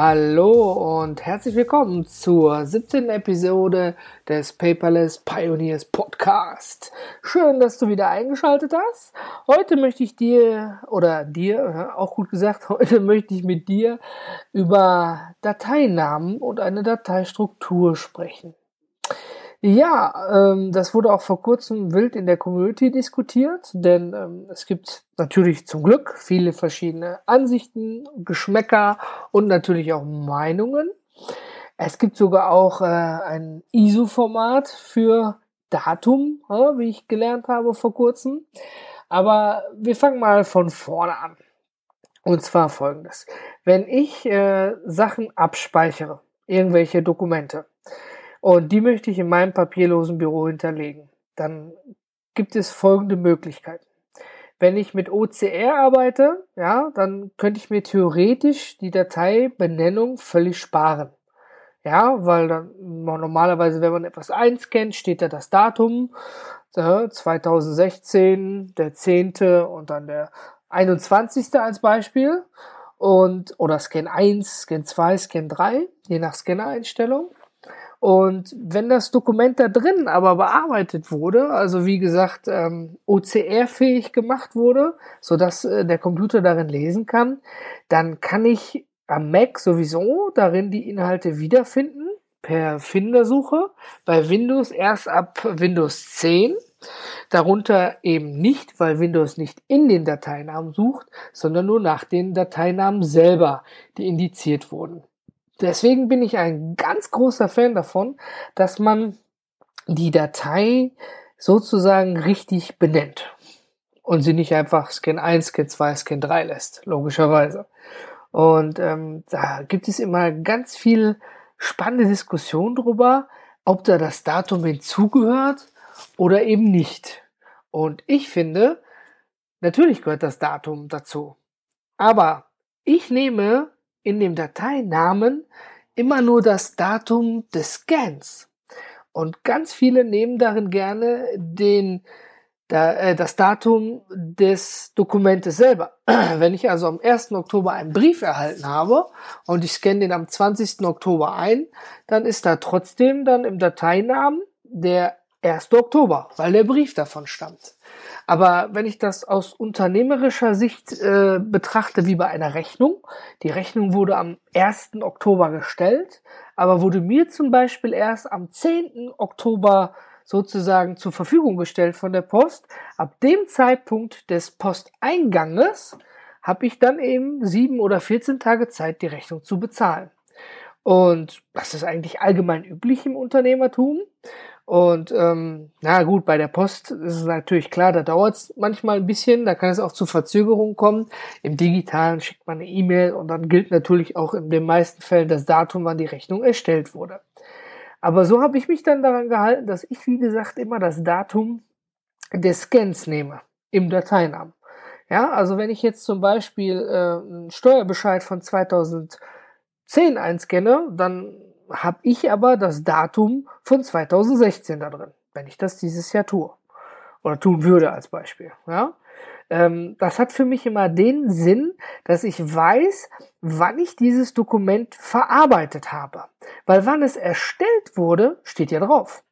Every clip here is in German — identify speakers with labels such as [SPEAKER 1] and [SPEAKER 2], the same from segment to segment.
[SPEAKER 1] Hallo und herzlich willkommen zur 17. Episode des Paperless Pioneers Podcast. Schön, dass du wieder eingeschaltet hast. Heute möchte ich dir, oder dir, auch gut gesagt, heute möchte ich mit dir über Dateinamen und eine Dateistruktur sprechen. Ja, ähm, das wurde auch vor kurzem wild in der Community diskutiert, denn ähm, es gibt natürlich zum Glück viele verschiedene Ansichten, Geschmäcker und natürlich auch Meinungen. Es gibt sogar auch äh, ein ISO-Format für Datum, äh, wie ich gelernt habe vor kurzem. Aber wir fangen mal von vorne an. Und zwar folgendes. Wenn ich äh, Sachen abspeichere, irgendwelche Dokumente, und die möchte ich in meinem papierlosen Büro hinterlegen. Dann gibt es folgende Möglichkeiten. Wenn ich mit OCR arbeite, ja, dann könnte ich mir theoretisch die Dateibenennung völlig sparen. Ja, weil dann normalerweise, wenn man etwas einscannt, steht da das Datum, 2016, der 10. und dann der 21. als Beispiel. Und, oder Scan 1, Scan 2, Scan 3, je nach Scanner-Einstellung. Und wenn das Dokument da drin aber bearbeitet wurde, also wie gesagt ähm, OCR-fähig gemacht wurde, so dass äh, der Computer darin lesen kann, dann kann ich am Mac sowieso darin die Inhalte wiederfinden per Findersuche. Bei Windows erst ab Windows 10. Darunter eben nicht, weil Windows nicht in den Dateinamen sucht, sondern nur nach den Dateinamen selber, die indiziert wurden. Deswegen bin ich ein ganz großer Fan davon, dass man die Datei sozusagen richtig benennt und sie nicht einfach Scan 1, Scan 2, Scan 3 lässt, logischerweise. Und ähm, da gibt es immer ganz viel spannende Diskussion drüber, ob da das Datum hinzugehört oder eben nicht. Und ich finde, natürlich gehört das Datum dazu. Aber ich nehme in dem Dateinamen immer nur das Datum des Scans. Und ganz viele nehmen darin gerne den, äh, das Datum des Dokumentes selber. Wenn ich also am 1. Oktober einen Brief erhalten habe und ich scanne den am 20. Oktober ein, dann ist da trotzdem dann im Dateinamen der 1. Oktober, weil der Brief davon stammt. Aber wenn ich das aus unternehmerischer Sicht äh, betrachte, wie bei einer Rechnung, die Rechnung wurde am 1. Oktober gestellt, aber wurde mir zum Beispiel erst am 10. Oktober sozusagen zur Verfügung gestellt von der Post. Ab dem Zeitpunkt des Posteinganges habe ich dann eben sieben oder 14 Tage Zeit, die Rechnung zu bezahlen. Und das ist eigentlich allgemein üblich im Unternehmertum. Und ähm, na gut, bei der Post ist es natürlich klar, da dauert es manchmal ein bisschen, da kann es auch zu Verzögerungen kommen. Im digitalen schickt man eine E-Mail und dann gilt natürlich auch in den meisten Fällen das Datum, wann die Rechnung erstellt wurde. Aber so habe ich mich dann daran gehalten, dass ich, wie gesagt, immer das Datum des Scans nehme im Dateinamen. Ja, also wenn ich jetzt zum Beispiel äh, einen Steuerbescheid von 2010 einscanne, dann habe ich aber das Datum von 2016 da drin, wenn ich das dieses Jahr tue. Oder tun würde als Beispiel. Ja? Ähm, das hat für mich immer den Sinn, dass ich weiß, wann ich dieses Dokument verarbeitet habe. Weil wann es erstellt wurde, steht ja drauf.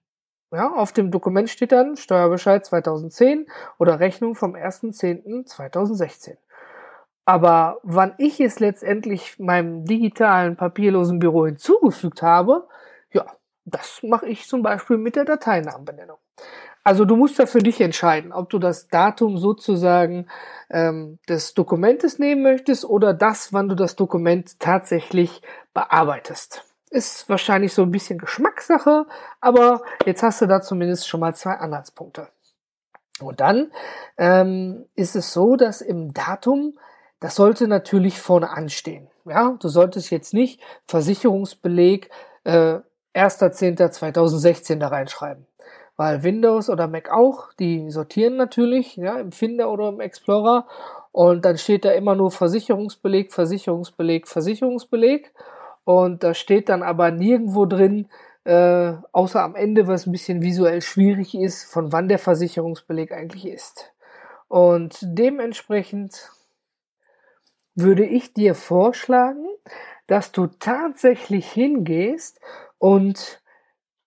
[SPEAKER 1] Ja, auf dem Dokument steht dann Steuerbescheid 2010 oder Rechnung vom 1.10.2016. Aber wann ich es letztendlich meinem digitalen papierlosen Büro hinzugefügt habe, ja, das mache ich zum Beispiel mit der Dateinamenbenennung. Also du musst da für dich entscheiden, ob du das Datum sozusagen ähm, des Dokumentes nehmen möchtest oder das, wann du das Dokument tatsächlich bearbeitest. Ist wahrscheinlich so ein bisschen Geschmackssache, aber jetzt hast du da zumindest schon mal zwei Anhaltspunkte. Und dann ähm, ist es so, dass im Datum das sollte natürlich vorne anstehen. Ja, du solltest jetzt nicht Versicherungsbeleg äh, 1.10.2016 da reinschreiben. weil Windows oder Mac auch, die sortieren natürlich, ja, im Finder oder im Explorer. Und dann steht da immer nur Versicherungsbeleg, Versicherungsbeleg, Versicherungsbeleg. Und da steht dann aber nirgendwo drin, äh, außer am Ende, was ein bisschen visuell schwierig ist, von wann der Versicherungsbeleg eigentlich ist. Und dementsprechend würde ich dir vorschlagen, dass du tatsächlich hingehst und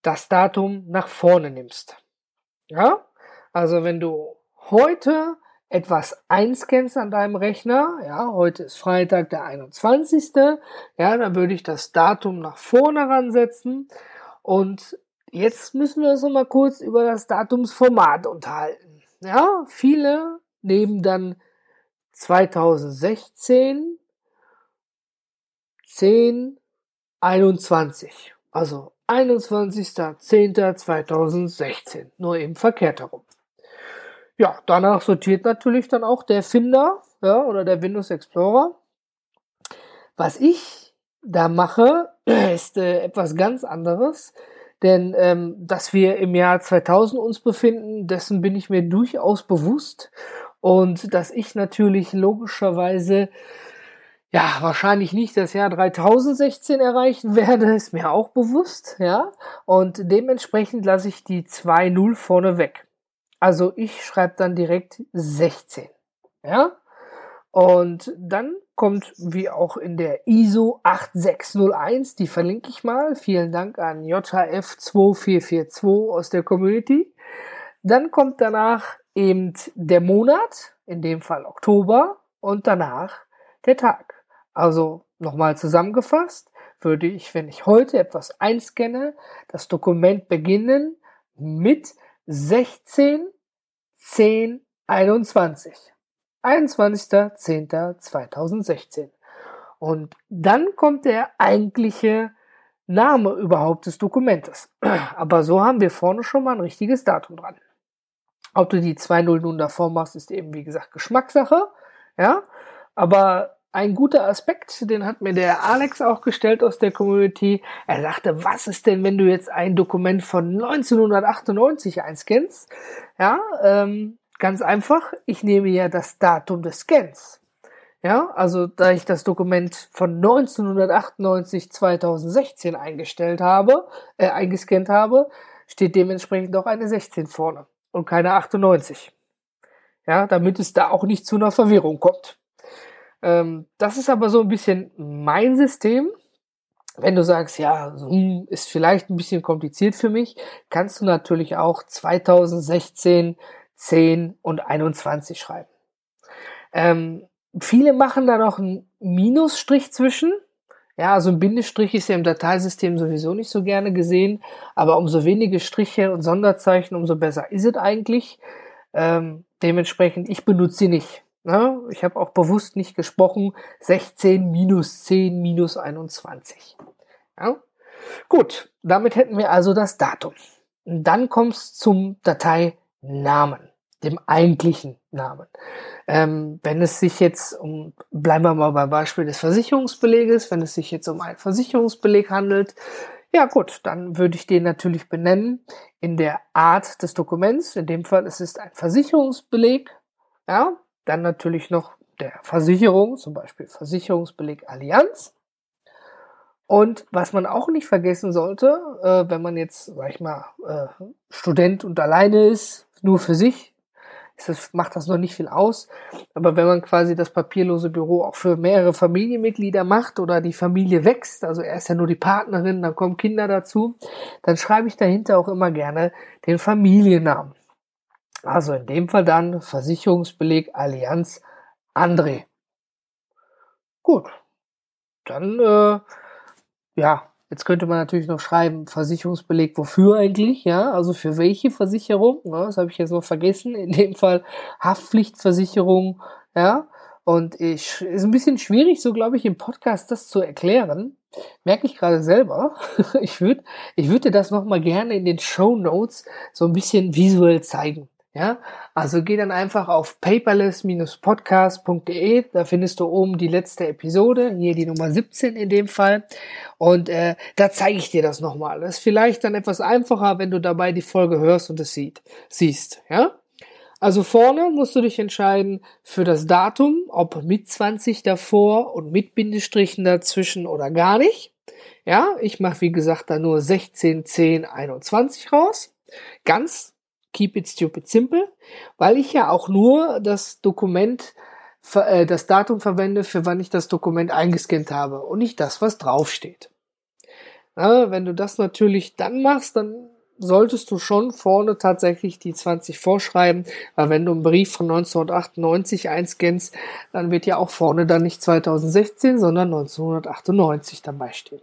[SPEAKER 1] das Datum nach vorne nimmst. Ja? Also wenn du heute etwas einscannst an deinem Rechner, ja, heute ist Freitag der 21. Ja, dann würde ich das Datum nach vorne ransetzen und jetzt müssen wir uns noch mal kurz über das Datumsformat unterhalten. Ja, viele nehmen dann 2016 10 21. Also 21.10.2016. Nur eben verkehrt herum. Ja, danach sortiert natürlich dann auch der Finder ja, oder der Windows Explorer. Was ich da mache, ist äh, etwas ganz anderes. Denn ähm, dass wir im Jahr 2000 uns befinden, dessen bin ich mir durchaus bewusst. Und dass ich natürlich logischerweise ja, wahrscheinlich nicht das Jahr 3016 erreichen werde, ist mir auch bewusst, ja. Und dementsprechend lasse ich die 2-0 vorne weg. Also ich schreibe dann direkt 16, ja. Und dann kommt, wie auch in der ISO 8601, die verlinke ich mal. Vielen Dank an JHF2442 aus der Community. Dann kommt danach eben der Monat, in dem Fall Oktober, und danach der Tag. Also nochmal zusammengefasst, würde ich, wenn ich heute etwas einscanne, das Dokument beginnen mit 16 10 21. 21.10.2016. Und dann kommt der eigentliche Name überhaupt des Dokumentes. Aber so haben wir vorne schon mal ein richtiges Datum dran. Ob du die 2.0 nun davor machst, ist eben wie gesagt Geschmackssache. Ja, aber ein guter Aspekt, den hat mir der Alex auch gestellt aus der Community. Er sagte, was ist denn, wenn du jetzt ein Dokument von 1998 einscannst? Ja, ähm, ganz einfach. Ich nehme ja das Datum des Scans. Ja, also da ich das Dokument von 1998 2016 eingestellt habe, äh, eingescannt habe, steht dementsprechend auch eine 16 vorne und keine 98. Ja, damit es da auch nicht zu einer Verwirrung kommt. Ähm, das ist aber so ein bisschen mein System. Wenn du sagst, ja, hm, ist vielleicht ein bisschen kompliziert für mich, kannst du natürlich auch 2016, 10 und 21 schreiben. Ähm, viele machen da noch einen Minusstrich zwischen. Ja, also ein Bindestrich ist ja im Dateisystem sowieso nicht so gerne gesehen, aber umso weniger Striche und Sonderzeichen, umso besser ist es eigentlich. Ähm, dementsprechend, ich benutze sie nicht. Ne? Ich habe auch bewusst nicht gesprochen 16 minus 10 minus 21. Ja? Gut, damit hätten wir also das Datum. Und dann kommt es zum Dateinamen, dem eigentlichen Namen. Ähm, wenn es sich jetzt um, bleiben wir mal beim Beispiel des Versicherungsbeleges, wenn es sich jetzt um einen Versicherungsbeleg handelt, ja gut, dann würde ich den natürlich benennen in der Art des Dokuments. In dem Fall es ist ein Versicherungsbeleg. Ja, dann natürlich noch der Versicherung, zum Beispiel Versicherungsbeleg Allianz. Und was man auch nicht vergessen sollte, äh, wenn man jetzt, sag ich mal, äh, Student und alleine ist, nur für sich, das, macht das noch nicht viel aus. Aber wenn man quasi das papierlose Büro auch für mehrere Familienmitglieder macht oder die Familie wächst, also er ist ja nur die Partnerin, dann kommen Kinder dazu, dann schreibe ich dahinter auch immer gerne den Familiennamen. Also in dem Fall dann Versicherungsbeleg Allianz André. Gut, dann äh, ja, jetzt könnte man natürlich noch schreiben Versicherungsbeleg wofür eigentlich, ja, also für welche Versicherung, ja, das habe ich jetzt noch vergessen. In dem Fall Haftpflichtversicherung, ja. Und ich ist ein bisschen schwierig, so glaube ich, im Podcast das zu erklären. Merke ich gerade selber. Ich würde ich würde das noch mal gerne in den Show Notes so ein bisschen visuell zeigen. Ja, also geh dann einfach auf paperless-podcast.de, da findest du oben die letzte Episode, hier die Nummer 17 in dem Fall. Und äh, da zeige ich dir das nochmal. Das ist vielleicht dann etwas einfacher, wenn du dabei die Folge hörst und es sieht, siehst. Ja? Also vorne musst du dich entscheiden für das Datum, ob mit 20 davor und mit Bindestrichen dazwischen oder gar nicht. Ja, ich mache wie gesagt da nur 16, 10, 21 raus. Ganz Keep it stupid simple, weil ich ja auch nur das Dokument, äh, das Datum verwende, für wann ich das Dokument eingescannt habe und nicht das, was draufsteht. Ja, wenn du das natürlich dann machst, dann solltest du schon vorne tatsächlich die 20 vorschreiben, weil wenn du einen Brief von 1998 einscannst, dann wird ja auch vorne dann nicht 2016, sondern 1998 dabei stehen.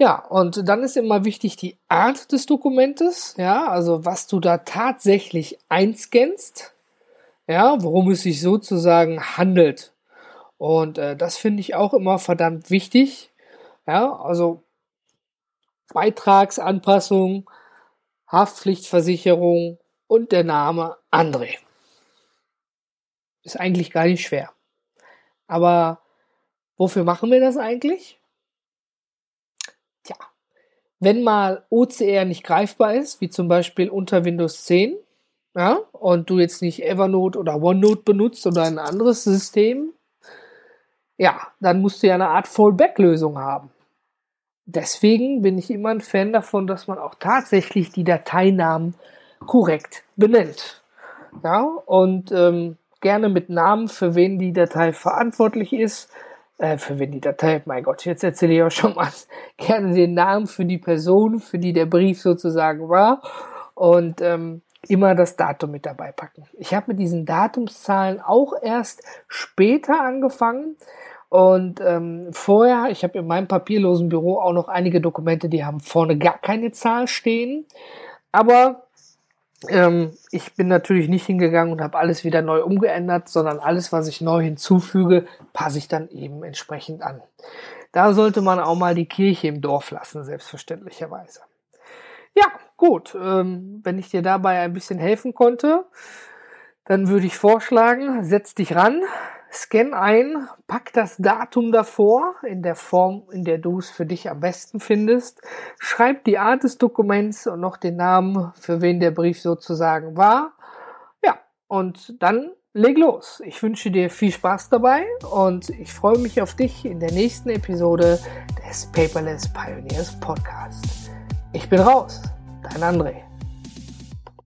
[SPEAKER 1] Ja, und dann ist immer wichtig die Art des Dokumentes, ja, also was du da tatsächlich einscannst, ja, worum es sich sozusagen handelt. Und äh, das finde ich auch immer verdammt wichtig, ja, also Beitragsanpassung, Haftpflichtversicherung und der Name André. Ist eigentlich gar nicht schwer. Aber wofür machen wir das eigentlich? Wenn mal OCR nicht greifbar ist, wie zum Beispiel unter Windows 10, ja, und du jetzt nicht Evernote oder OneNote benutzt oder ein anderes System, ja, dann musst du ja eine Art Fallback-Lösung haben. Deswegen bin ich immer ein Fan davon, dass man auch tatsächlich die Dateinamen korrekt benennt. Ja, und ähm, gerne mit Namen, für wen die Datei verantwortlich ist, äh, für wen die Datei, mein Gott, jetzt erzähle ich auch schon mal gerne den Namen für die Person, für die der Brief sozusagen war. Und ähm, immer das Datum mit dabei packen. Ich habe mit diesen Datumszahlen auch erst später angefangen. Und ähm, vorher, ich habe in meinem papierlosen Büro auch noch einige Dokumente, die haben vorne gar keine Zahl stehen, aber ähm, ich bin natürlich nicht hingegangen und habe alles wieder neu umgeändert, sondern alles, was ich neu hinzufüge, passe ich dann eben entsprechend an. Da sollte man auch mal die Kirche im Dorf lassen, selbstverständlicherweise. Ja, gut. Ähm, wenn ich dir dabei ein bisschen helfen konnte, dann würde ich vorschlagen, setz dich ran, scan ein, pack das Datum davor in der Form, in der du es für dich am besten findest, schreib die Art des Dokuments und noch den Namen, für wen der Brief sozusagen war. Ja, und dann leg los. Ich wünsche dir viel Spaß dabei und ich freue mich auf dich in der nächsten Episode des Paperless Pioneers Podcast. Ich bin raus, dein André.